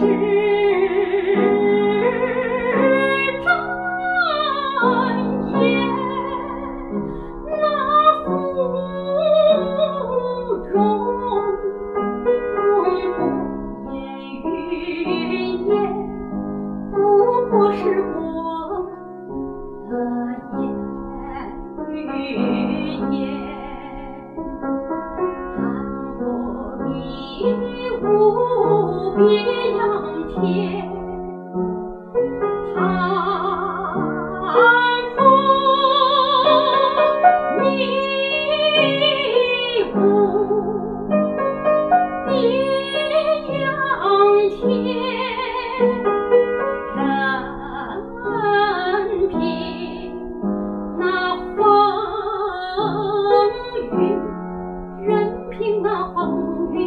是。别阳天，苍空一虎，阴阳天，任凭那风雨，任凭那风云。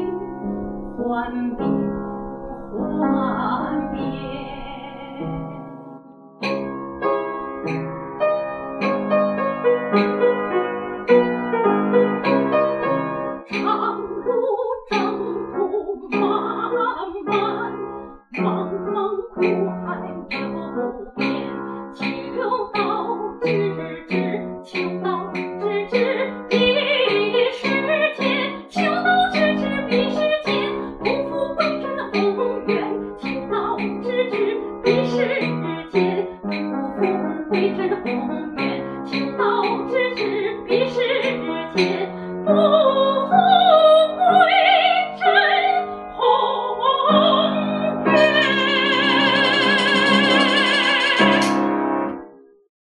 未知的鸿雁，情到咫尺，彼时间。不。